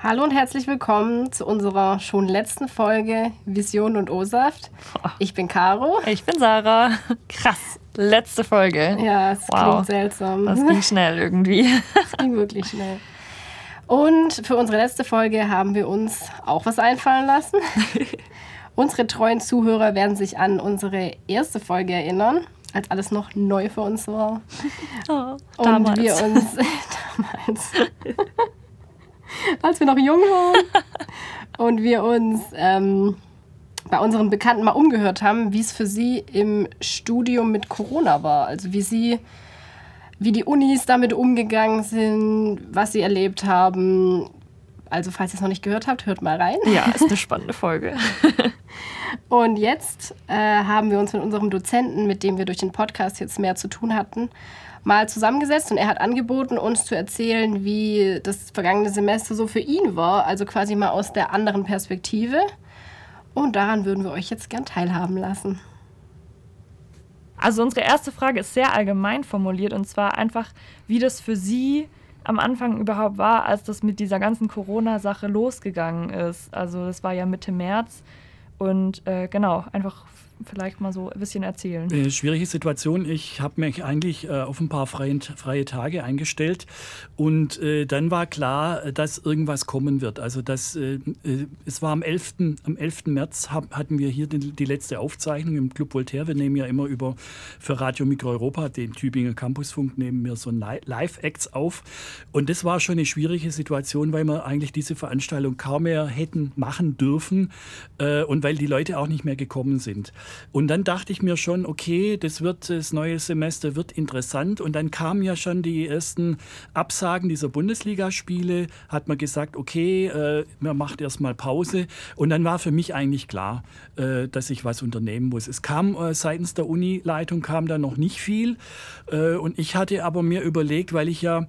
Hallo und herzlich willkommen zu unserer schon letzten Folge Vision und O-Saft. Ich bin Caro. Ich bin Sarah. Krass, letzte Folge. Ja, es wow. klingt seltsam. Das ging schnell irgendwie. Es ging wirklich schnell. Und für unsere letzte Folge haben wir uns auch was einfallen lassen. unsere treuen Zuhörer werden sich an unsere erste Folge erinnern, als alles noch neu für uns war. Oh, und wir uns damals als wir noch jung waren und wir uns ähm, bei unseren Bekannten mal umgehört haben, wie es für sie im Studium mit Corona war. Also wie sie, wie die Unis damit umgegangen sind, was sie erlebt haben. Also falls ihr es noch nicht gehört habt, hört mal rein. Ja, ist eine spannende Folge. und jetzt äh, haben wir uns mit unserem Dozenten, mit dem wir durch den Podcast jetzt mehr zu tun hatten, mal zusammengesetzt und er hat angeboten, uns zu erzählen, wie das vergangene Semester so für ihn war, also quasi mal aus der anderen Perspektive. Und daran würden wir euch jetzt gern teilhaben lassen. Also unsere erste Frage ist sehr allgemein formuliert und zwar einfach, wie das für Sie am Anfang überhaupt war, als das mit dieser ganzen Corona-Sache losgegangen ist. Also das war ja Mitte März und äh, genau, einfach vielleicht mal so ein bisschen erzählen? Äh, schwierige Situation. Ich habe mich eigentlich äh, auf ein paar freie, freie Tage eingestellt und äh, dann war klar, dass irgendwas kommen wird. Also das, äh, äh, es war am 11. Am 11. März hab, hatten wir hier die, die, letzte Aufzeichnung im Club Voltaire. Wir nehmen ja immer über für Radio Mikro Europa, den Tübinger Campusfunk, nehmen wir so Live-Acts auf. Und das war schon eine schwierige Situation, weil wir eigentlich diese Veranstaltung kaum mehr hätten machen dürfen äh, und weil die Leute auch nicht mehr gekommen sind. Und dann dachte ich mir schon, okay, das wird das neue Semester wird interessant. Und dann kamen ja schon die ersten Absagen dieser Bundesligaspiele. Hat man gesagt, okay, äh, man macht erstmal Pause. Und dann war für mich eigentlich klar, äh, dass ich was unternehmen muss. Es kam äh, seitens der Unileitung kam da noch nicht viel. Äh, und ich hatte aber mir überlegt, weil ich ja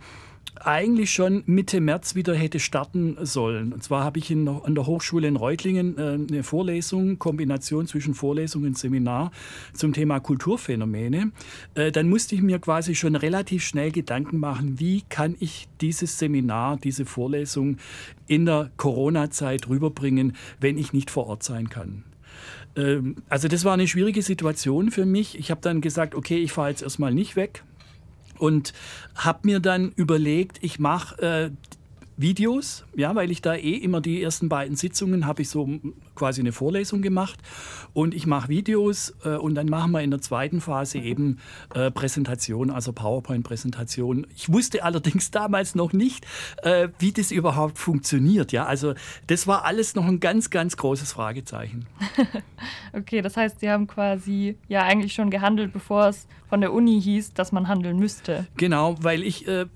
eigentlich schon Mitte März wieder hätte starten sollen. Und zwar habe ich in, an der Hochschule in Reutlingen äh, eine Vorlesung, Kombination zwischen Vorlesung und Seminar zum Thema Kulturphänomene. Äh, dann musste ich mir quasi schon relativ schnell Gedanken machen, wie kann ich dieses Seminar, diese Vorlesung in der Corona-Zeit rüberbringen, wenn ich nicht vor Ort sein kann. Ähm, also das war eine schwierige Situation für mich. Ich habe dann gesagt, okay, ich fahre jetzt erstmal nicht weg und habe mir dann überlegt, ich mache äh, Videos, ja, weil ich da eh immer die ersten beiden Sitzungen habe ich so quasi eine Vorlesung gemacht und ich mache Videos äh, und dann machen wir in der zweiten Phase eben äh, Präsentation, also PowerPoint-Präsentation. Ich wusste allerdings damals noch nicht, äh, wie das überhaupt funktioniert, ja, also das war alles noch ein ganz, ganz großes Fragezeichen. okay, das heißt, Sie haben quasi ja eigentlich schon gehandelt, bevor es von der Uni hieß, dass man handeln müsste. Genau, weil ich äh,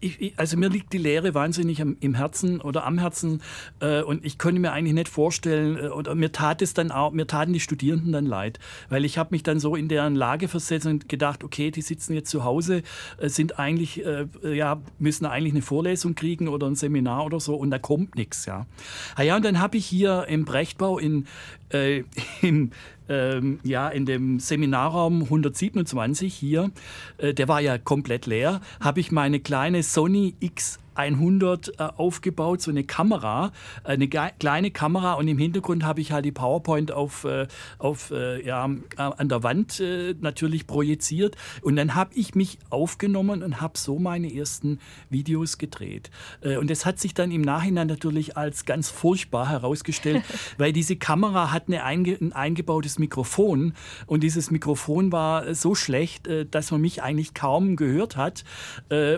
ich, also mir liegt die Lehre wahnsinnig am, im Herzen oder am Herzen äh, und ich konnte mir eigentlich nicht vorstellen äh, oder mir tat es dann auch, mir taten die Studierenden dann leid, weil ich habe mich dann so in deren Lage versetzt und gedacht, okay, die sitzen jetzt zu Hause, äh, sind eigentlich, äh, ja, müssen eigentlich eine Vorlesung kriegen oder ein Seminar oder so und da kommt nichts, ja. Ah ja, und dann habe ich hier im Brechtbau in, äh, im ähm, ja, in dem Seminarraum 127 hier, äh, der war ja komplett leer, habe ich meine kleine Sony X 100 äh, aufgebaut, so eine Kamera, eine kleine Kamera und im Hintergrund habe ich halt die PowerPoint auf, äh, auf, äh, ja, äh, an der Wand äh, natürlich projiziert und dann habe ich mich aufgenommen und habe so meine ersten Videos gedreht. Äh, und das hat sich dann im Nachhinein natürlich als ganz furchtbar herausgestellt, weil diese Kamera hat eine einge ein eingebautes Mikrofon und dieses Mikrofon war so schlecht, dass man mich eigentlich kaum gehört hat.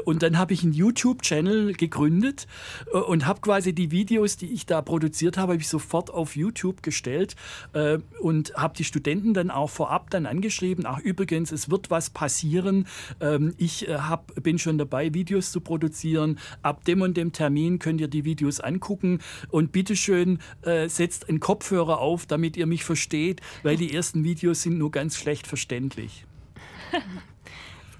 und dann habe ich einen YouTube-Channel gegründet äh, und habe quasi die Videos, die ich da produziert habe, habe ich sofort auf YouTube gestellt äh, und habe die Studenten dann auch vorab dann angeschrieben, ach übrigens, es wird was passieren, ähm, ich äh, hab, bin schon dabei, Videos zu produzieren, ab dem und dem Termin könnt ihr die Videos angucken und bitteschön äh, setzt einen Kopfhörer auf, damit ihr mich versteht, weil die ersten Videos sind nur ganz schlecht verständlich.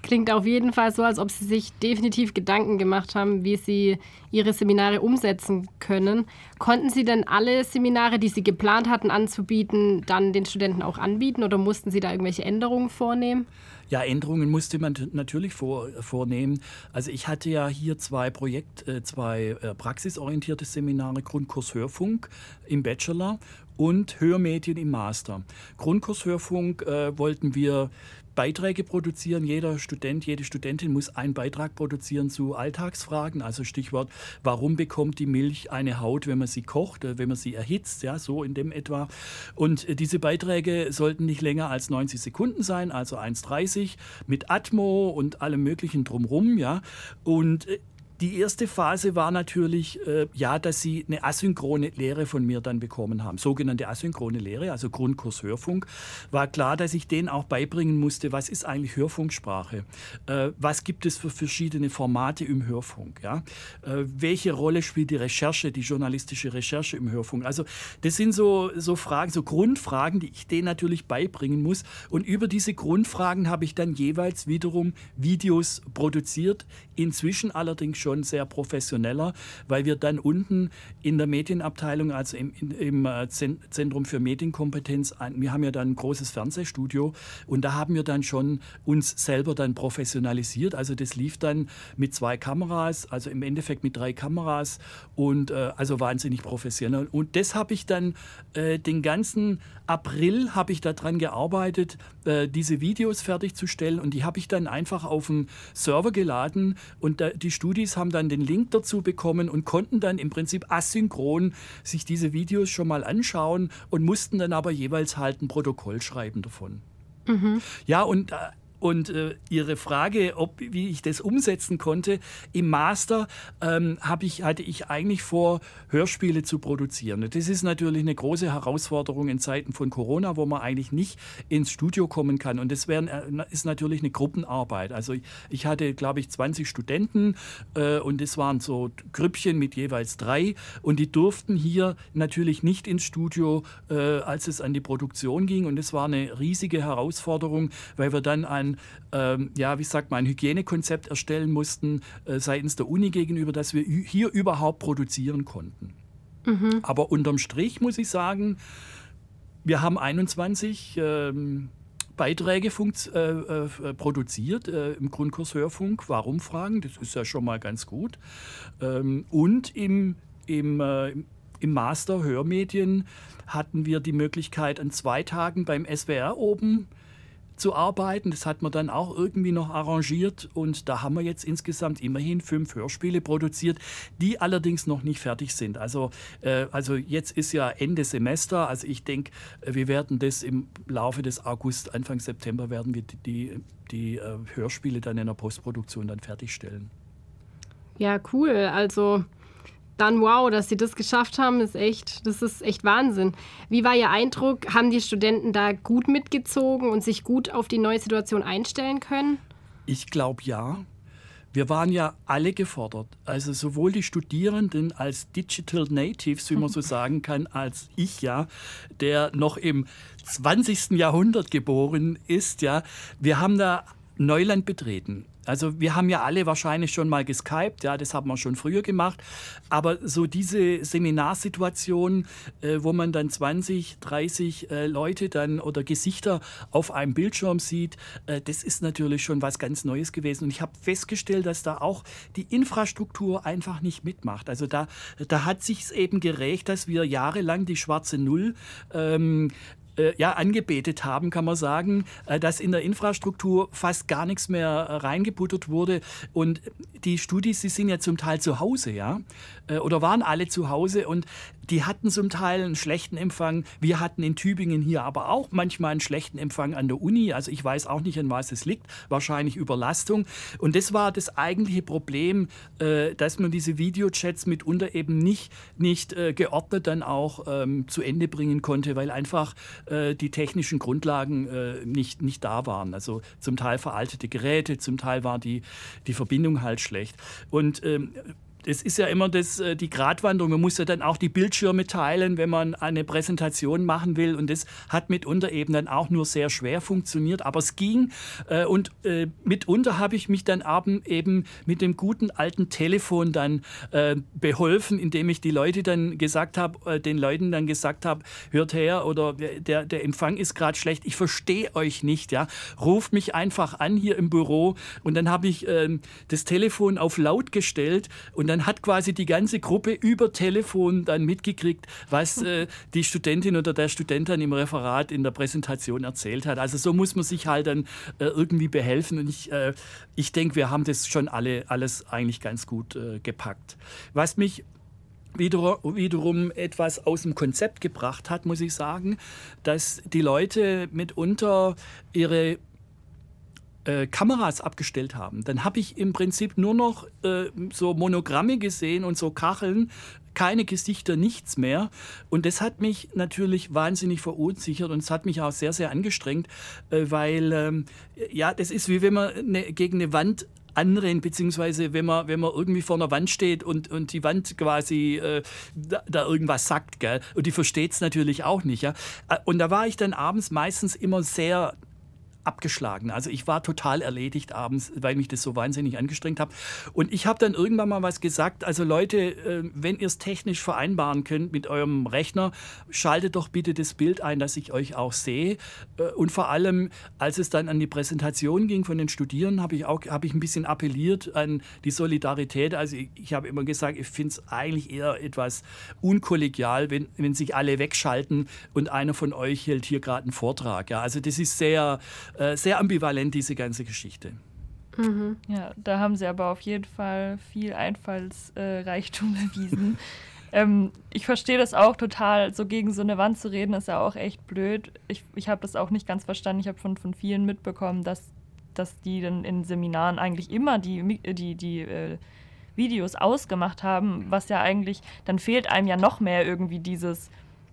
klingt auf jeden Fall so, als ob Sie sich definitiv Gedanken gemacht haben, wie Sie Ihre Seminare umsetzen können. Konnten Sie denn alle Seminare, die Sie geplant hatten anzubieten, dann den Studenten auch anbieten oder mussten Sie da irgendwelche Änderungen vornehmen? Ja, Änderungen musste man natürlich vor, vornehmen. Also ich hatte ja hier zwei Projekt, äh, zwei äh, praxisorientierte Seminare, Grundkurs Hörfunk im Bachelor und Hörmedien im Master. Grundkurs Hörfunk äh, wollten wir Beiträge produzieren. Jeder Student, jede Studentin muss einen Beitrag produzieren zu Alltagsfragen. Also Stichwort, warum bekommt die Milch eine Haut, wenn man sie kocht, äh, wenn man sie erhitzt, ja, so in dem etwa. Und äh, diese Beiträge sollten nicht länger als 90 Sekunden sein, also 1,30 mit Atmo und allem möglichen drumrum, ja. Und äh, die erste Phase war natürlich, äh, ja, dass sie eine asynchrone Lehre von mir dann bekommen haben. Sogenannte asynchrone Lehre, also Grundkurs Hörfunk. War klar, dass ich denen auch beibringen musste, was ist eigentlich Hörfunksprache? Äh, was gibt es für verschiedene Formate im Hörfunk? Ja? Äh, welche Rolle spielt die Recherche, die journalistische Recherche im Hörfunk? Also das sind so, so Fragen, so Grundfragen, die ich denen natürlich beibringen muss. Und über diese Grundfragen habe ich dann jeweils wiederum Videos produziert, inzwischen allerdings schon schon sehr professioneller, weil wir dann unten in der Medienabteilung, also im, im äh, Zentrum für Medienkompetenz, wir haben ja dann ein großes Fernsehstudio und da haben wir dann schon uns selber dann professionalisiert. Also das lief dann mit zwei Kameras, also im Endeffekt mit drei Kameras und äh, also wahnsinnig professionell. Und das habe ich dann äh, den ganzen April habe ich daran gearbeitet, äh, diese Videos fertigzustellen und die habe ich dann einfach auf den Server geladen und da, die Studis haben dann den Link dazu bekommen und konnten dann im Prinzip asynchron sich diese Videos schon mal anschauen und mussten dann aber jeweils halt ein Protokoll schreiben davon. Mhm. Ja, und äh, und äh, Ihre Frage, ob, wie ich das umsetzen konnte, im Master ähm, ich, hatte ich eigentlich vor, Hörspiele zu produzieren. Das ist natürlich eine große Herausforderung in Zeiten von Corona, wo man eigentlich nicht ins Studio kommen kann. Und das wär, äh, ist natürlich eine Gruppenarbeit. Also ich hatte, glaube ich, 20 Studenten äh, und es waren so Grüppchen mit jeweils drei. Und die durften hier natürlich nicht ins Studio, äh, als es an die Produktion ging. Und es war eine riesige Herausforderung, weil wir dann ein ähm, ja, wie sagt man, ein Hygienekonzept erstellen mussten äh, seitens der Uni gegenüber, dass wir hier überhaupt produzieren konnten. Mhm. Aber unterm Strich muss ich sagen, wir haben 21 ähm, Beiträge äh, äh, produziert äh, im Grundkurs Hörfunk. Warum fragen? Das ist ja schon mal ganz gut. Ähm, und im, im, äh, im Master Hörmedien hatten wir die Möglichkeit, an zwei Tagen beim SWR oben zu arbeiten. Das hat man dann auch irgendwie noch arrangiert und da haben wir jetzt insgesamt immerhin fünf Hörspiele produziert, die allerdings noch nicht fertig sind. Also, äh, also jetzt ist ja Ende Semester, also ich denke, äh, wir werden das im Laufe des August, Anfang September werden wir die, die, die äh, Hörspiele dann in der Postproduktion dann fertigstellen. Ja, cool. Also dann wow, dass sie das geschafft haben, ist echt, das ist echt Wahnsinn. Wie war Ihr Eindruck? Haben die Studenten da gut mitgezogen und sich gut auf die neue Situation einstellen können? Ich glaube ja. Wir waren ja alle gefordert, also sowohl die Studierenden als Digital Natives, wie man so sagen kann, als ich ja, der noch im 20. Jahrhundert geboren ist, ja. Wir haben da Neuland betreten. Also wir haben ja alle wahrscheinlich schon mal geskypt, ja, das haben wir schon früher gemacht. Aber so diese Seminarsituation, äh, wo man dann 20, 30 äh, Leute dann oder Gesichter auf einem Bildschirm sieht, äh, das ist natürlich schon was ganz Neues gewesen. Und ich habe festgestellt, dass da auch die Infrastruktur einfach nicht mitmacht. Also da, da hat sich es eben gerecht, dass wir jahrelang die schwarze Null ähm, äh, ja, angebetet haben, kann man sagen, äh, dass in der Infrastruktur fast gar nichts mehr äh, reingebuttert wurde. Und die Studis, die sind ja zum Teil zu Hause, ja, oder waren alle zu Hause und die hatten zum Teil einen schlechten Empfang. Wir hatten in Tübingen hier aber auch manchmal einen schlechten Empfang an der Uni. Also ich weiß auch nicht, an was es liegt. Wahrscheinlich Überlastung. Und das war das eigentliche Problem, äh, dass man diese Videochats mitunter eben nicht, nicht äh, geordnet dann auch ähm, zu Ende bringen konnte, weil einfach äh, die technischen Grundlagen nicht, nicht da waren. Also zum Teil veraltete Geräte, zum Teil war die, die Verbindung halt schlecht. Und ähm, das ist ja immer das, äh, die Gratwanderung. Man muss ja dann auch die Bildschirme teilen, wenn man eine Präsentation machen will. Und das hat mitunter eben dann auch nur sehr schwer funktioniert. Aber es ging. Äh, und äh, mitunter habe ich mich dann eben mit dem guten alten Telefon dann beholfen, indem ich die Leute dann gesagt habe, den Leuten dann gesagt habe, hört her oder der, der Empfang ist gerade schlecht, ich verstehe euch nicht. Ja? Ruft mich einfach an hier im Büro. Und dann habe ich das Telefon auf laut gestellt und dann hat quasi die ganze Gruppe über Telefon dann mitgekriegt, was äh, die Studentin oder der Student dann im Referat in der Präsentation erzählt hat. Also so muss man sich halt dann äh, irgendwie behelfen. Und ich, äh, ich denke, wir haben das schon alle alles eigentlich ganz gut äh, gepackt. Was mich wiederum etwas aus dem Konzept gebracht hat, muss ich sagen, dass die Leute mitunter ihre äh, Kameras abgestellt haben, dann habe ich im Prinzip nur noch äh, so Monogramme gesehen und so Kacheln, keine Gesichter, nichts mehr. Und das hat mich natürlich wahnsinnig verunsichert und es hat mich auch sehr, sehr angestrengt, äh, weil ähm, ja, das ist wie wenn man eine, gegen eine Wand anrennt, beziehungsweise wenn man, wenn man irgendwie vor einer Wand steht und, und die Wand quasi äh, da, da, irgendwas sagt, gell? Und die versteht es natürlich auch nicht. Ja? Äh, und da war ich dann abends meistens immer sehr abgeschlagen. Also ich war total erledigt abends, weil mich das so wahnsinnig angestrengt hat. Und ich habe dann irgendwann mal was gesagt, also Leute, äh, wenn ihr es technisch vereinbaren könnt mit eurem Rechner, schaltet doch bitte das Bild ein, dass ich euch auch sehe. Äh, und vor allem, als es dann an die Präsentation ging von den Studierenden, habe ich auch hab ich ein bisschen appelliert an die Solidarität. Also ich, ich habe immer gesagt, ich finde es eigentlich eher etwas unkollegial, wenn, wenn sich alle wegschalten und einer von euch hält hier gerade einen Vortrag. Ja, also das ist sehr äh, sehr ambivalent, diese ganze Geschichte. Mhm. Ja, da haben sie aber auf jeden Fall viel Einfallsreichtum bewiesen. ähm, ich verstehe das auch total. So gegen so eine Wand zu reden, ist ja auch echt blöd. Ich, ich habe das auch nicht ganz verstanden. Ich habe von, von vielen mitbekommen, dass, dass die dann in Seminaren eigentlich immer die, die, die äh, Videos ausgemacht haben, was ja eigentlich, dann fehlt einem ja noch mehr irgendwie dieses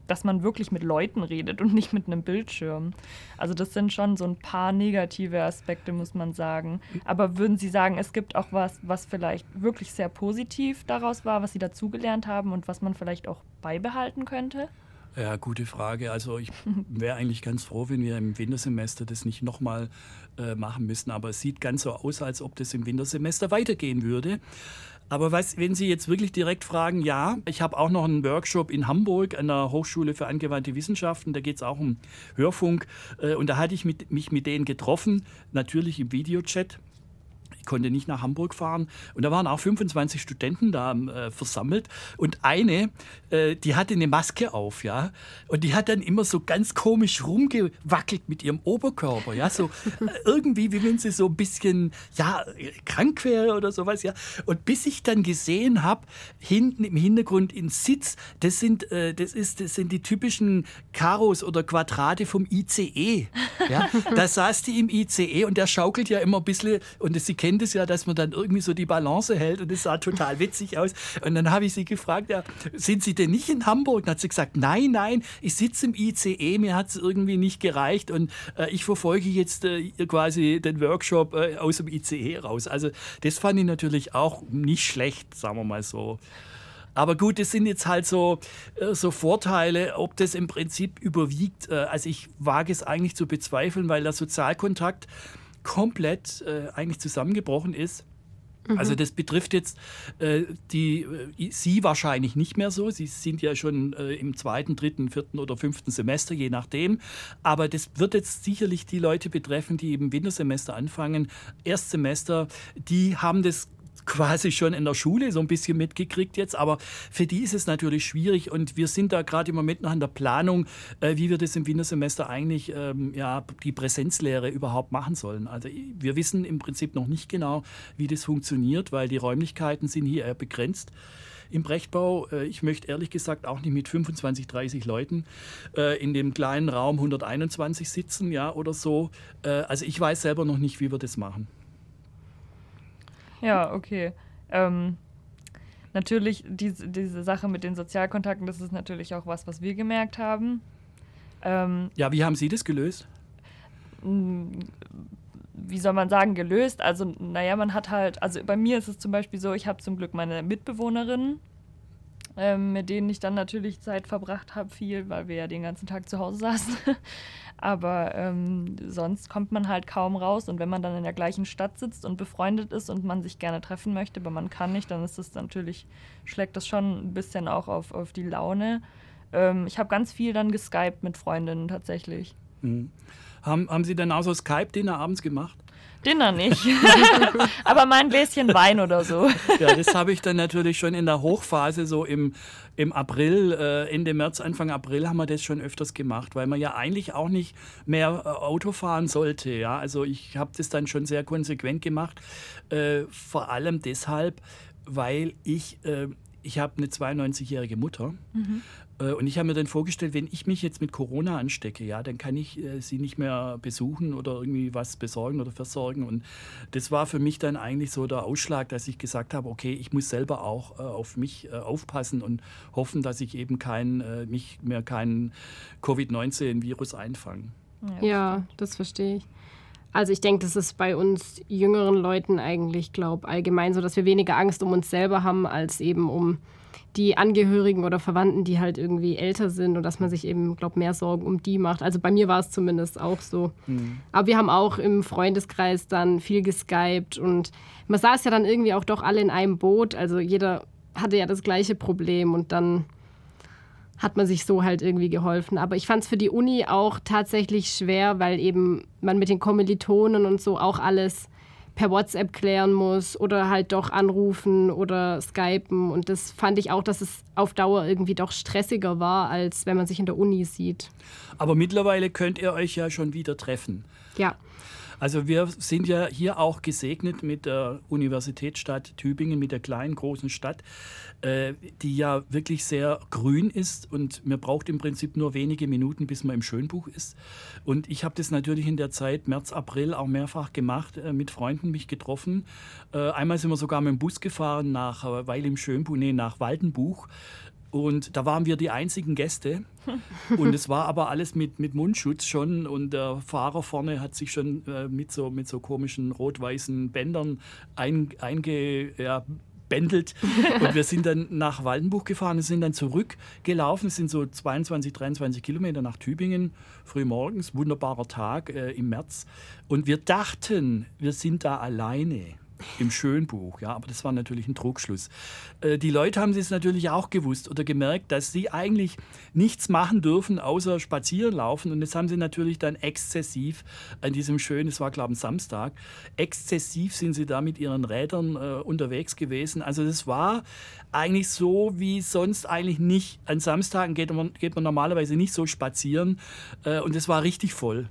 dass man wirklich mit Leuten redet und nicht mit einem Bildschirm. Also das sind schon so ein paar negative Aspekte, muss man sagen. Aber würden Sie sagen, es gibt auch was, was vielleicht wirklich sehr positiv daraus war, was Sie dazugelernt haben und was man vielleicht auch beibehalten könnte? Ja, gute Frage. Also ich wäre eigentlich ganz froh, wenn wir im Wintersemester das nicht nochmal äh, machen müssten. Aber es sieht ganz so aus, als ob das im Wintersemester weitergehen würde. Aber was, wenn Sie jetzt wirklich direkt fragen, ja, ich habe auch noch einen Workshop in Hamburg an der Hochschule für angewandte Wissenschaften, da geht es auch um Hörfunk. Äh, und da hatte ich mit, mich mit denen getroffen, natürlich im Videochat konnte nicht nach Hamburg fahren. Und da waren auch 25 Studenten da äh, versammelt. Und eine, äh, die hatte eine Maske auf, ja. Und die hat dann immer so ganz komisch rumgewackelt mit ihrem Oberkörper, ja. So äh, irgendwie, wie wenn sie so ein bisschen, ja, krank wäre oder sowas, ja. Und bis ich dann gesehen habe, hinten im Hintergrund in Sitz, das sind, äh, das ist, das sind die typischen Karos oder Quadrate vom ICE. Ja. Da saß die im ICE und der schaukelt ja immer ein bisschen, und Sie kennen kennt es ja, dass man dann irgendwie so die Balance hält und es sah total witzig aus. Und dann habe ich sie gefragt, ja, sind Sie denn nicht in Hamburg? Und hat sie gesagt, nein, nein, ich sitze im ICE, mir hat es irgendwie nicht gereicht und äh, ich verfolge jetzt äh, quasi den Workshop äh, aus dem ICE raus. Also das fand ich natürlich auch nicht schlecht, sagen wir mal so. Aber gut, das sind jetzt halt so, äh, so Vorteile, ob das im Prinzip überwiegt. Äh, also ich wage es eigentlich zu bezweifeln, weil der Sozialkontakt komplett äh, eigentlich zusammengebrochen ist. Mhm. Also das betrifft jetzt äh, die, äh, Sie wahrscheinlich nicht mehr so. Sie sind ja schon äh, im zweiten, dritten, vierten oder fünften Semester, je nachdem. Aber das wird jetzt sicherlich die Leute betreffen, die im Wintersemester anfangen. Erstsemester, die haben das quasi schon in der Schule so ein bisschen mitgekriegt jetzt, aber für die ist es natürlich schwierig und wir sind da gerade im Moment noch an der Planung, äh, wie wir das im Wintersemester eigentlich ähm, ja, die Präsenzlehre überhaupt machen sollen. Also wir wissen im Prinzip noch nicht genau, wie das funktioniert, weil die Räumlichkeiten sind hier eher begrenzt im Brechtbau. Äh, ich möchte ehrlich gesagt auch nicht mit 25, 30 Leuten äh, in dem kleinen Raum 121 sitzen, ja, oder so. Äh, also ich weiß selber noch nicht, wie wir das machen. Ja, okay. Ähm, natürlich, diese, diese Sache mit den Sozialkontakten, das ist natürlich auch was, was wir gemerkt haben. Ähm, ja, wie haben Sie das gelöst? wie soll man sagen, gelöst. Also, naja, man hat halt, also bei mir ist es zum Beispiel so, ich habe zum Glück meine Mitbewohnerin, ähm, mit denen ich dann natürlich Zeit verbracht habe, viel, weil wir ja den ganzen Tag zu Hause saßen. Aber ähm, sonst kommt man halt kaum raus. Und wenn man dann in der gleichen Stadt sitzt und befreundet ist und man sich gerne treffen möchte, aber man kann nicht, dann ist das natürlich, schlägt das schon ein bisschen auch auf, auf die Laune. Ähm, ich habe ganz viel dann geskypt mit Freundinnen tatsächlich. Mhm. Haben, haben Sie dann auch so Skype-Dinner abends gemacht? Dinner nicht. Aber mal ein Gläschen Wein oder so. Ja, das habe ich dann natürlich schon in der Hochphase, so im, im April, äh, Ende März, Anfang April haben wir das schon öfters gemacht, weil man ja eigentlich auch nicht mehr äh, Auto fahren sollte. Ja? Also ich habe das dann schon sehr konsequent gemacht. Äh, vor allem deshalb, weil ich, äh, ich habe eine 92-jährige Mutter. Mhm. Äh, und ich habe mir dann vorgestellt, wenn ich mich jetzt mit Corona anstecke, ja, dann kann ich äh, sie nicht mehr besuchen oder irgendwie was besorgen oder versorgen. Und das war für mich dann eigentlich so der Ausschlag, dass ich gesagt habe, okay, ich muss selber auch äh, auf mich äh, aufpassen und hoffen, dass ich eben kein, mich mehr keinen Covid-19-Virus einfange. Ja, das verstehe ich. Also ich denke, das ist bei uns jüngeren Leuten eigentlich, glaube allgemein so, dass wir weniger Angst um uns selber haben, als eben um die Angehörigen oder Verwandten, die halt irgendwie älter sind und dass man sich eben, glaube mehr Sorgen um die macht. Also bei mir war es zumindest auch so. Mhm. Aber wir haben auch im Freundeskreis dann viel geskypt und man saß ja dann irgendwie auch doch alle in einem Boot. Also jeder hatte ja das gleiche Problem und dann hat man sich so halt irgendwie geholfen. Aber ich fand es für die Uni auch tatsächlich schwer, weil eben man mit den Kommilitonen und so auch alles per WhatsApp klären muss oder halt doch anrufen oder skypen. Und das fand ich auch, dass es auf Dauer irgendwie doch stressiger war, als wenn man sich in der Uni sieht. Aber mittlerweile könnt ihr euch ja schon wieder treffen. Ja. Also wir sind ja hier auch gesegnet mit der Universitätsstadt Tübingen, mit der kleinen, großen Stadt, äh, die ja wirklich sehr grün ist und mir braucht im Prinzip nur wenige Minuten, bis man im Schönbuch ist. Und ich habe das natürlich in der Zeit März, April auch mehrfach gemacht, äh, mit Freunden mich getroffen. Äh, einmal sind wir sogar mit dem Bus gefahren nach Weil im Schönbuch, nee, nach Waldenbuch. Und da waren wir die einzigen Gäste. Und es war aber alles mit, mit Mundschutz schon. Und der Fahrer vorne hat sich schon äh, mit, so, mit so komischen rot-weißen Bändern ein, einge, ja, bändelt. Und wir sind dann nach Waldenbuch gefahren sind dann zurückgelaufen. Es sind so 22, 23 Kilometer nach Tübingen, früh morgens, wunderbarer Tag äh, im März. Und wir dachten, wir sind da alleine im Schönbuch, ja, aber das war natürlich ein Trugschluss. Äh, die Leute haben es natürlich auch gewusst oder gemerkt, dass sie eigentlich nichts machen dürfen, außer spazieren laufen. Und das haben sie natürlich dann exzessiv an diesem schönen, es war glaube ich Samstag, exzessiv sind sie da mit ihren Rädern äh, unterwegs gewesen. Also das war eigentlich so, wie sonst eigentlich nicht. An Samstagen geht man, geht man normalerweise nicht so spazieren äh, und es war richtig voll.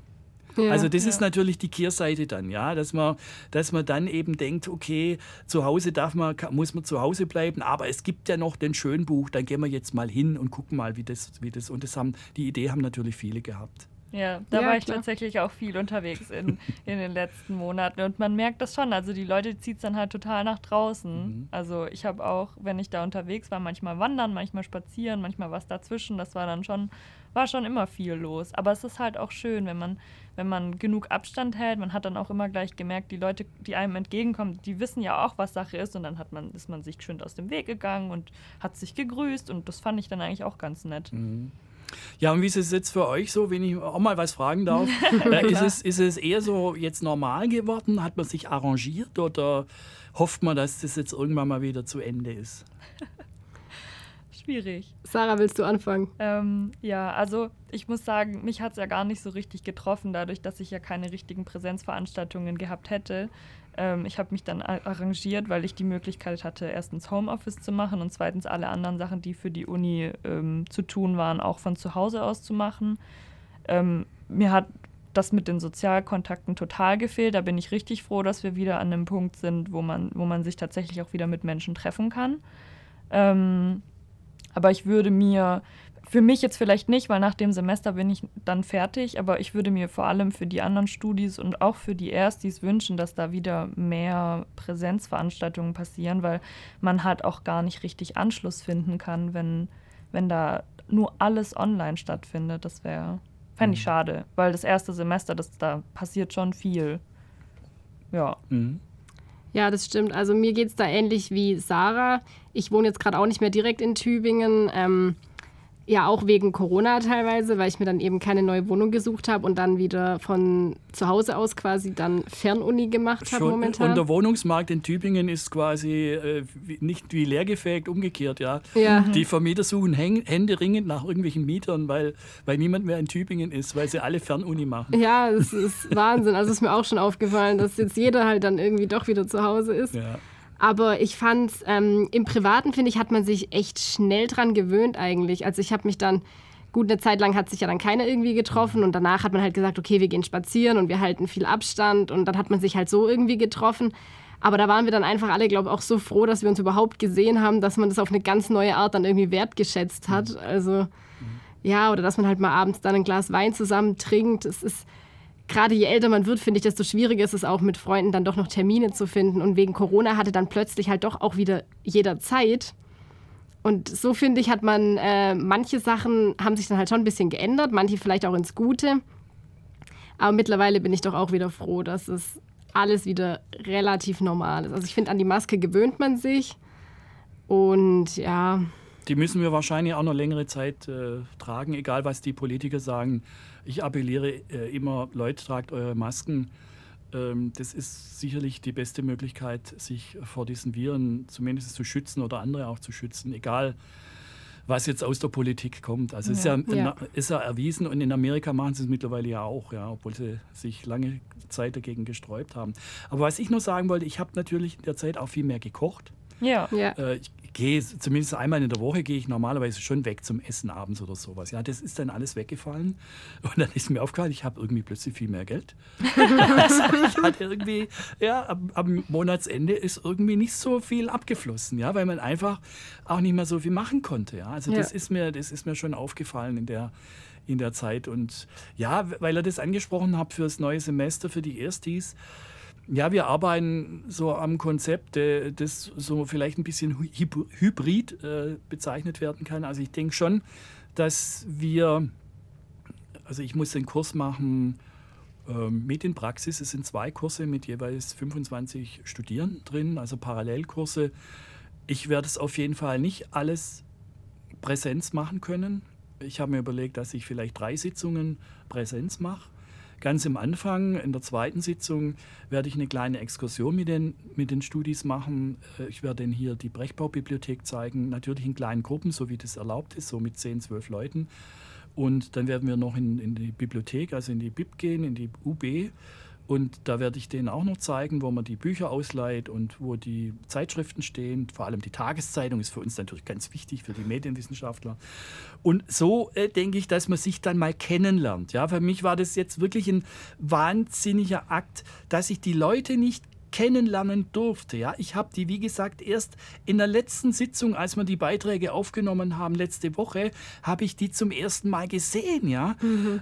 Ja, also das ja. ist natürlich die Kehrseite dann, ja, dass man, dass man dann eben denkt, okay, zu Hause darf man, muss man zu Hause bleiben, aber es gibt ja noch den Schönbuch, dann gehen wir jetzt mal hin und gucken mal, wie das, wie das. Und das haben, die Idee haben natürlich viele gehabt. Ja, da ja, war ich klar. tatsächlich auch viel unterwegs in, in den letzten Monaten. Und man merkt das schon. Also die Leute zieht es dann halt total nach draußen. Mhm. Also ich habe auch, wenn ich da unterwegs war, manchmal wandern, manchmal spazieren, manchmal was dazwischen. Das war dann schon, war schon immer viel los. Aber es ist halt auch schön, wenn man, wenn man genug Abstand hält. Man hat dann auch immer gleich gemerkt, die Leute, die einem entgegenkommen, die wissen ja auch, was Sache ist. Und dann hat man, ist man sich schön aus dem Weg gegangen und hat sich gegrüßt. Und das fand ich dann eigentlich auch ganz nett. Mhm. Ja, und wie ist es jetzt für euch so, wenn ich auch mal was fragen darf? äh, ist, es, ist es eher so jetzt normal geworden? Hat man sich arrangiert oder hofft man, dass das jetzt irgendwann mal wieder zu Ende ist? Schwierig. Sarah, willst du anfangen? Ähm, ja, also ich muss sagen, mich hat es ja gar nicht so richtig getroffen, dadurch, dass ich ja keine richtigen Präsenzveranstaltungen gehabt hätte. Ähm, ich habe mich dann arrangiert, weil ich die Möglichkeit hatte, erstens Homeoffice zu machen und zweitens alle anderen Sachen, die für die Uni ähm, zu tun waren, auch von zu Hause aus zu machen. Ähm, mir hat das mit den Sozialkontakten total gefehlt. Da bin ich richtig froh, dass wir wieder an einem Punkt sind, wo man, wo man sich tatsächlich auch wieder mit Menschen treffen kann. Ähm, aber ich würde mir für mich jetzt vielleicht nicht, weil nach dem Semester bin ich dann fertig, aber ich würde mir vor allem für die anderen Studis und auch für die Erstis wünschen, dass da wieder mehr Präsenzveranstaltungen passieren, weil man halt auch gar nicht richtig Anschluss finden kann, wenn, wenn da nur alles online stattfindet. Das wäre, fände ich mhm. schade, weil das erste Semester, das, da passiert schon viel. ja. Mhm. Ja, das stimmt. Also mir geht es da ähnlich wie Sarah. Ich wohne jetzt gerade auch nicht mehr direkt in Tübingen. Ähm, ja, auch wegen Corona teilweise, weil ich mir dann eben keine neue Wohnung gesucht habe und dann wieder von zu Hause aus quasi dann Fernuni gemacht habe momentan. Und der Wohnungsmarkt in Tübingen ist quasi äh, wie, nicht wie leergefegt, umgekehrt, ja. Ja. Die Vermieter suchen häng, händeringend nach irgendwelchen Mietern, weil, weil niemand mehr in Tübingen ist, weil sie alle Fernuni machen. Ja, es ist Wahnsinn. Also ist mir auch schon aufgefallen, dass jetzt jeder halt dann irgendwie doch wieder zu Hause ist. Ja. Aber ich fand, ähm, im Privaten, finde ich, hat man sich echt schnell dran gewöhnt eigentlich. Also ich habe mich dann, gut, eine Zeit lang hat sich ja dann keiner irgendwie getroffen und danach hat man halt gesagt, okay, wir gehen spazieren und wir halten viel Abstand und dann hat man sich halt so irgendwie getroffen. Aber da waren wir dann einfach alle, glaube ich, auch so froh, dass wir uns überhaupt gesehen haben, dass man das auf eine ganz neue Art dann irgendwie wertgeschätzt hat. Also ja, oder dass man halt mal abends dann ein Glas Wein zusammen trinkt. Es ist gerade je älter man wird, finde ich, desto schwieriger ist es auch mit Freunden dann doch noch Termine zu finden. Und wegen Corona hatte dann plötzlich halt doch auch wieder jeder Zeit. Und so finde ich, hat man äh, manche Sachen haben sich dann halt schon ein bisschen geändert, manche vielleicht auch ins Gute. Aber mittlerweile bin ich doch auch wieder froh, dass es alles wieder relativ normal ist. Also ich finde, an die Maske gewöhnt man sich. Und ja, Die müssen wir wahrscheinlich auch noch längere Zeit äh, tragen, egal was die Politiker sagen. Ich appelliere äh, immer, Leute, tragt eure Masken. Ähm, das ist sicherlich die beste Möglichkeit, sich vor diesen Viren zumindest zu schützen oder andere auch zu schützen, egal was jetzt aus der Politik kommt. Also es ist, ja, Ja. ist ja erwiesen und in Amerika machen sie es mittlerweile ja auch, ja, obwohl sie sich lange Zeit dagegen gesträubt haben. Aber was ich nur sagen wollte, ich habe natürlich in der Zeit auch viel mehr gekocht. Ja. ja. Äh, ich gehe zumindest einmal in der Woche gehe ich normalerweise schon weg zum Essen abends oder sowas. Ja, das ist dann alles weggefallen und dann ist mir aufgefallen, ich habe irgendwie plötzlich viel mehr Geld. also ich hatte irgendwie ja am, am Monatsende ist irgendwie nicht so viel abgeflossen, ja, weil man einfach auch nicht mehr so viel machen konnte. Ja, also das Ja. ist mir das ist mir schon aufgefallen in der in der Zeit und ja, weil er das angesprochen hat fürs neue Semester für die Erstis. Ja, wir arbeiten so am Konzept, äh, das so vielleicht ein bisschen hy- hybrid äh, bezeichnet werden kann. Also ich denke schon, dass wir, also ich muss den Kurs machen ähm, mit in Praxis. Es sind zwei Kurse mit jeweils 25 Studierenden drin, also Parallelkurse. Ich werde es auf jeden Fall nicht alles Präsenz machen können. Ich habe mir überlegt, dass ich vielleicht drei Sitzungen Präsenz mache. Ganz am Anfang, in der zweiten Sitzung, werde ich eine kleine Exkursion mit den, mit den Studis machen. Äh, Ich werde ihnen hier die Brechbaubibliothek zeigen, natürlich in kleinen Gruppen, so wie das erlaubt ist, so mit 10, 12 Leuten. Und dann werden wir noch in, in die Bibliothek, also in die BIP gehen, in die UB. Und da werde ich denen auch noch zeigen, wo man die Bücher ausleiht und wo die Zeitschriften stehen. Vor allem die Tageszeitung ist für uns natürlich ganz wichtig, für die Medienwissenschaftler. Und so äh, denke ich, dass man sich dann mal kennenlernt. Ja, für mich war das jetzt wirklich ein wahnsinniger Akt, dass ich die Leute nicht kennenlernen durfte. Ja, ich habe die, wie gesagt, erst in der letzten Sitzung, als wir die Beiträge aufgenommen haben, letzte Woche, habe ich die zum ersten Mal gesehen. Ja,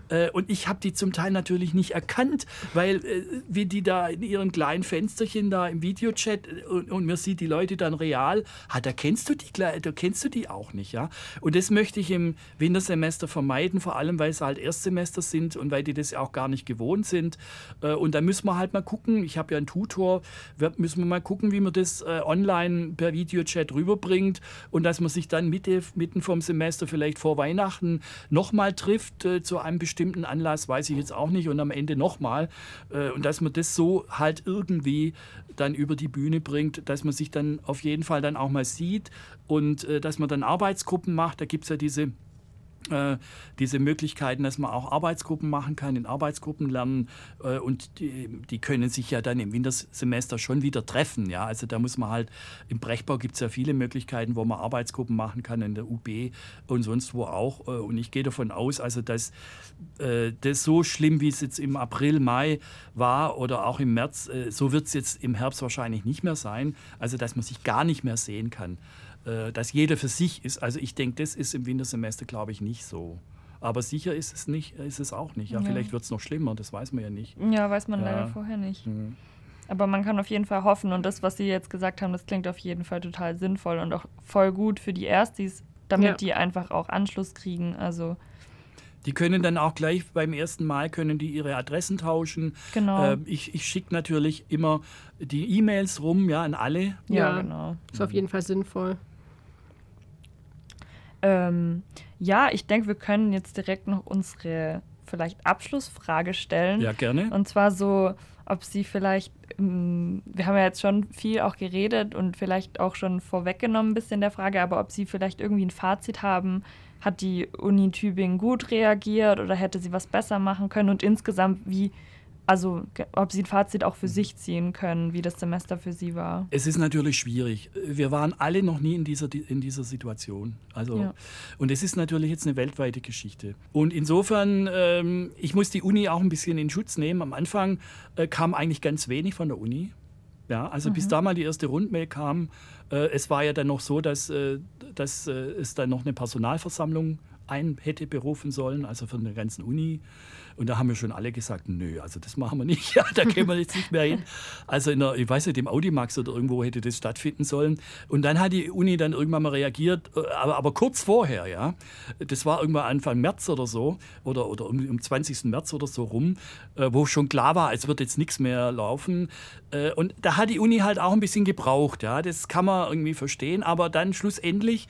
äh, und ich habe die zum Teil natürlich nicht erkannt, weil äh, wie die da in ihren kleinen Fensterchen da im Videochat äh, und, und man sieht die Leute dann real, ah, da kennst du die, da kennst du die auch nicht. Ja, und das möchte ich im Wintersemester vermeiden, vor allem weil es halt Erstsemester sind und weil die das ja auch gar nicht gewohnt sind. Und da müssen wir halt mal gucken. Ich habe ja einen Tutor, müssen wir mal gucken, wie man das äh, online per Videochat rüberbringt und dass man sich dann Mitte, mitten vom Semester vielleicht vor Weihnachten nochmal trifft äh, zu einem bestimmten Anlass, weiß ich jetzt auch nicht, und am Ende nochmal. Äh, und dass man das so halt irgendwie dann über die Bühne bringt, dass man sich dann auf jeden Fall dann auch mal sieht und äh, dass man dann Arbeitsgruppen macht. Da gibt es ja diese diese Möglichkeiten, dass man auch Arbeitsgruppen machen kann, in Arbeitsgruppen lernen äh, und die, die können sich ja dann im Wintersemester schon wieder treffen. Ja? Also da muss man halt, im Brechbau gibt es ja viele Möglichkeiten, wo man Arbeitsgruppen machen kann, in der UB und sonst wo auch. Äh, und ich gehe davon aus, also dass äh, das so schlimm, wie es jetzt im April, Mai war oder auch im März, äh, so wird es jetzt im Herbst wahrscheinlich nicht mehr sein. Also dass man sich gar nicht mehr sehen kann äh, dass jeder für sich ist. Also ich denke, das ist im Wintersemester, glaube ich, nicht so. Aber sicher ist es nicht, ist es auch nicht. Ja, Ja. vielleicht wird es noch schlimmer, das weiß man ja nicht. Ja, weiß man Ja. leider vorher nicht. Mhm. Aber man kann auf jeden Fall hoffen und das, was Sie jetzt gesagt haben, das klingt auf jeden Fall total sinnvoll und auch voll gut für die Erstis, damit Ja. die einfach auch Anschluss kriegen. Also Die können dann auch gleich beim ersten Mal können die ihre Adressen tauschen. Genau. Äh, ich ich schicke natürlich immer die E-Mails rum, ja, an alle. Ja, genau. Ist auf jeden Fall sinnvoll. Ähm, ja, ich denke, wir können jetzt direkt noch unsere vielleicht Abschlussfrage stellen. Ja, gerne. Und zwar so, ob sie vielleicht, ähm, wir haben ja jetzt schon viel auch geredet und vielleicht auch schon vorweggenommen ein bisschen der Frage, aber ob sie vielleicht irgendwie ein Fazit haben, hat die Uni Tübingen gut reagiert oder hätte sie was besser machen können und insgesamt wie, also ob sie ein Fazit auch für sich ziehen können, wie das Semester für sie war. Es ist natürlich schwierig. Wir waren alle noch nie in dieser, in dieser Situation. Also, Ja. Und es ist natürlich jetzt eine weltweite Geschichte. Und insofern, ähm, ich muss die Uni auch ein bisschen in Schutz nehmen. Am Anfang äh, kam eigentlich ganz wenig von der Uni. Ja, also bis da mal die erste Rundmail kam, äh, es war ja dann noch so, dass, äh, dass äh, es dann noch eine Personalversammlung ein hätte berufen sollen, also von der ganzen Uni. Und da haben wir schon alle gesagt, nö, also das machen wir nicht, ja, da gehen wir jetzt nicht mehr hin. Also in der, ich weiß nicht, im Audimax oder irgendwo hätte das stattfinden sollen. Und dann hat die Uni dann irgendwann mal reagiert, äh, aber, aber kurz vorher, ja. Das war irgendwann Anfang März oder so, oder, oder um, um 20. März oder so rum, äh, wo schon klar war, es wird jetzt nichts mehr laufen. Äh, und da hat die Uni halt auch ein bisschen gebraucht, ja. Das kann man irgendwie verstehen, aber dann schlussendlich,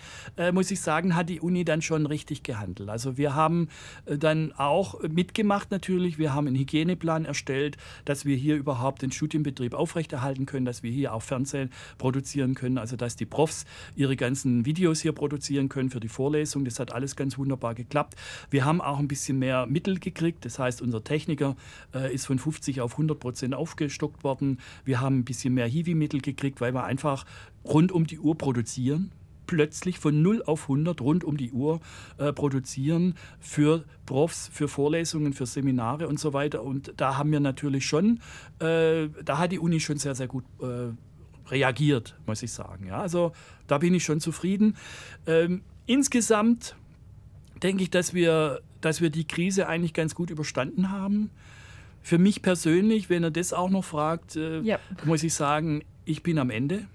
muss ich sagen, hat die Uni dann schon richtig gehandelt. Also wir haben äh, dann auch mitgemacht natürlich, wir haben einen Hygieneplan erstellt, dass wir hier überhaupt den Studienbetrieb aufrechterhalten können, dass wir hier auch Fernsehen produzieren können, also dass die Profs ihre ganzen Videos hier produzieren können für die Vorlesung. Das hat alles ganz wunderbar geklappt. Wir haben auch ein bisschen mehr Mittel gekriegt, das heißt, unser Techniker äh, ist von 50 auf 100 Prozent aufgestockt worden. Wir haben ein bisschen mehr Hiwi-Mittel gekriegt, weil wir einfach rund um die Uhr produzieren plötzlich von 0 auf 100 rund um die Uhr äh, produzieren für Profs, für Vorlesungen, für Seminare und so weiter. Und da haben wir natürlich schon, äh, da hat die Uni schon sehr, sehr gut äh, reagiert, muss ich sagen. Ja, also da bin ich schon zufrieden. Ähm, insgesamt denke ich, dass wir, dass wir die Krise eigentlich ganz gut überstanden haben. Für mich persönlich, wenn er das auch noch fragt, äh, Ja. muss ich sagen, ich bin am Ende.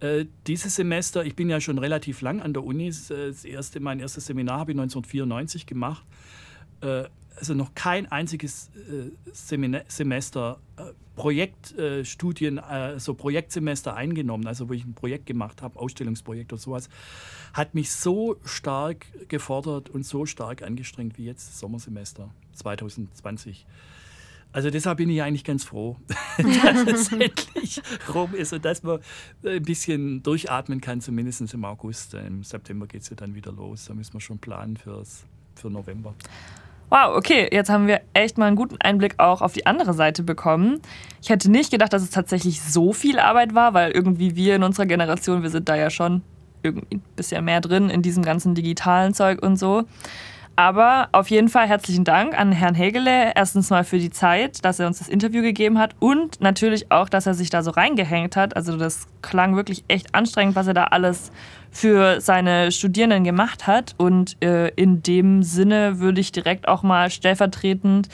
Äh, dieses Semester, ich bin ja schon relativ lang an der Uni, das, äh, das erste, mein erstes Seminar habe ich 1994 gemacht. Äh, also noch kein einziges äh, Semina Semester äh, Projektstudien, äh, so Projektsemester eingenommen, also wo ich ein Projekt gemacht habe, Ausstellungsprojekt oder sowas, hat mich so stark gefordert und so stark angestrengt wie jetzt das Sommersemester 2020. Also deshalb bin ich eigentlich ganz froh, dass es endlich rum ist und dass man ein bisschen durchatmen kann, zumindest im August. Im September geht es ja dann wieder los. Da müssen wir schon planen fürs, für November. Wow, okay, jetzt haben wir echt mal einen guten Einblick auch auf die andere Seite bekommen. Ich hätte nicht gedacht, dass es tatsächlich so viel Arbeit war, weil irgendwie wir in unserer Generation, wir sind da ja schon irgendwie ein bisschen mehr drin in diesem ganzen digitalen Zeug und so. Aber auf jeden Fall herzlichen Dank an Herrn Hegele. Erstens mal für die Zeit, dass er uns das Interview gegeben hat und natürlich auch, dass er sich da so reingehängt hat. Also das klang wirklich echt anstrengend, was er da alles für seine Studierenden gemacht hat. Und äh, in dem Sinne würde ich direkt auch mal stellvertretend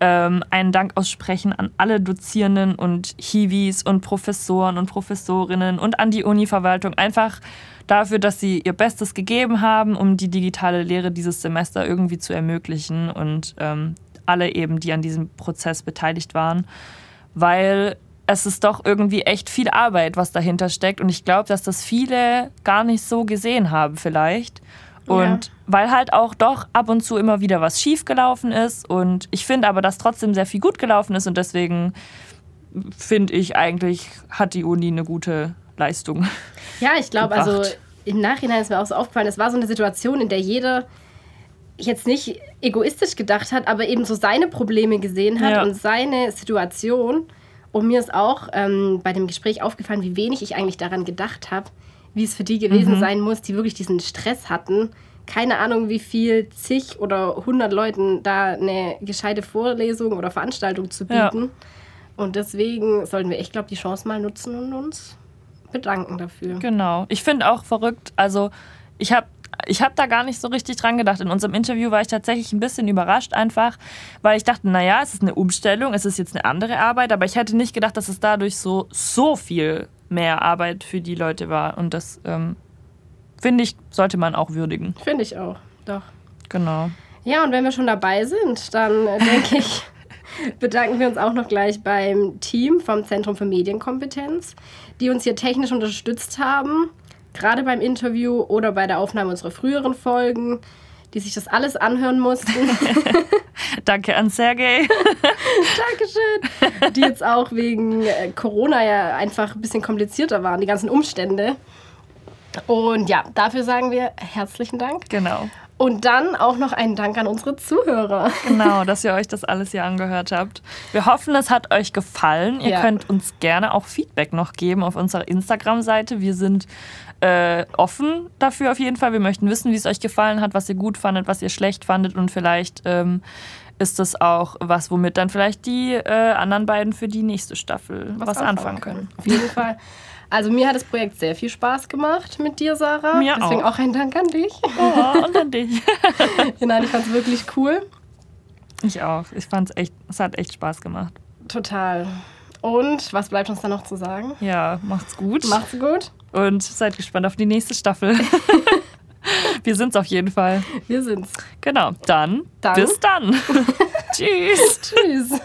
ähm, einen Dank aussprechen an alle Dozierenden und Hiwis und Professoren und Professorinnen und an die Uni-Verwaltung. Einfach dafür, dass sie ihr Bestes gegeben haben, um die digitale Lehre dieses Semester irgendwie zu ermöglichen und ähm, alle eben, die an diesem Prozess beteiligt waren, weil es ist doch irgendwie echt viel Arbeit, was dahinter steckt und ich glaube, dass das viele gar nicht so gesehen haben vielleicht. Und Ja. weil halt auch doch ab und zu immer wieder was schief gelaufen ist und ich finde aber, dass trotzdem sehr viel gut gelaufen ist und deswegen finde ich eigentlich, hat die Uni eine gute Leistung. Ja, ich glaube, also im Nachhinein ist mir auch so aufgefallen, es war so eine Situation, in der jeder jetzt nicht egoistisch gedacht hat, aber eben so seine Probleme gesehen hat Ja. und seine Situation. Und mir ist auch ähm, bei dem Gespräch aufgefallen, wie wenig ich eigentlich daran gedacht habe, wie es für die gewesen Mhm. sein muss, die wirklich diesen Stress hatten. Keine Ahnung, wie viel zig oder hundert Leuten da eine gescheite Vorlesung oder Veranstaltung zu Ja. bieten. Und deswegen sollten wir echt, glaube die Chance mal nutzen und uns bedanken dafür. Genau. Ich finde auch verrückt, also ich habe ich hab da gar nicht so richtig dran gedacht. In unserem Interview war ich tatsächlich ein bisschen überrascht einfach, weil ich dachte, naja, es ist eine Umstellung, es ist jetzt eine andere Arbeit, aber ich hätte nicht gedacht, dass es dadurch so, so viel mehr Arbeit für die Leute war. Und das, ähm, finde ich, sollte man auch würdigen. Finde ich auch. Doch. Genau. Ja, und wenn wir schon dabei sind, dann äh, denke ich, bedanken wir uns auch noch gleich beim Team vom Zentrum für Medienkompetenz, die uns hier technisch unterstützt haben, gerade beim Interview oder bei der Aufnahme unserer früheren Folgen, die sich das alles anhören mussten. Danke an Sergej. Dankeschön. Die jetzt auch wegen äh, Corona ja einfach ein bisschen komplizierter waren, die ganzen Umstände. Und ja, dafür sagen wir herzlichen Dank. Genau. Und dann auch noch einen Dank an unsere Zuhörer. Genau, dass ihr euch das alles hier angehört habt. Wir hoffen, es hat euch gefallen. Ihr Ja. könnt uns gerne auch Feedback noch geben auf unserer Instagram-Seite. Wir sind äh, offen dafür auf jeden Fall. Wir möchten wissen, wie es euch gefallen hat, was ihr gut fandet, was ihr schlecht fandet und vielleicht ähm, ist das auch was, womit dann vielleicht die äh, anderen beiden für die nächste Staffel was, anfangen können. Auf jeden Fall. Also mir hat das Projekt sehr viel Spaß gemacht mit dir, Sarah. Mir Deswegen auch. auch ein Dank an dich. Oh, und an dich. Nein, ich fand es wirklich cool. Ich auch. Ich fand es echt, es hat echt Spaß gemacht. Total. Und was bleibt uns da noch zu sagen? Ja, macht's gut. Macht's gut. Und seid gespannt auf die nächste Staffel. Wir sind's auf jeden Fall. Wir sind's. Genau, dann, Dann. bis dann. Tschüss. Tschüss.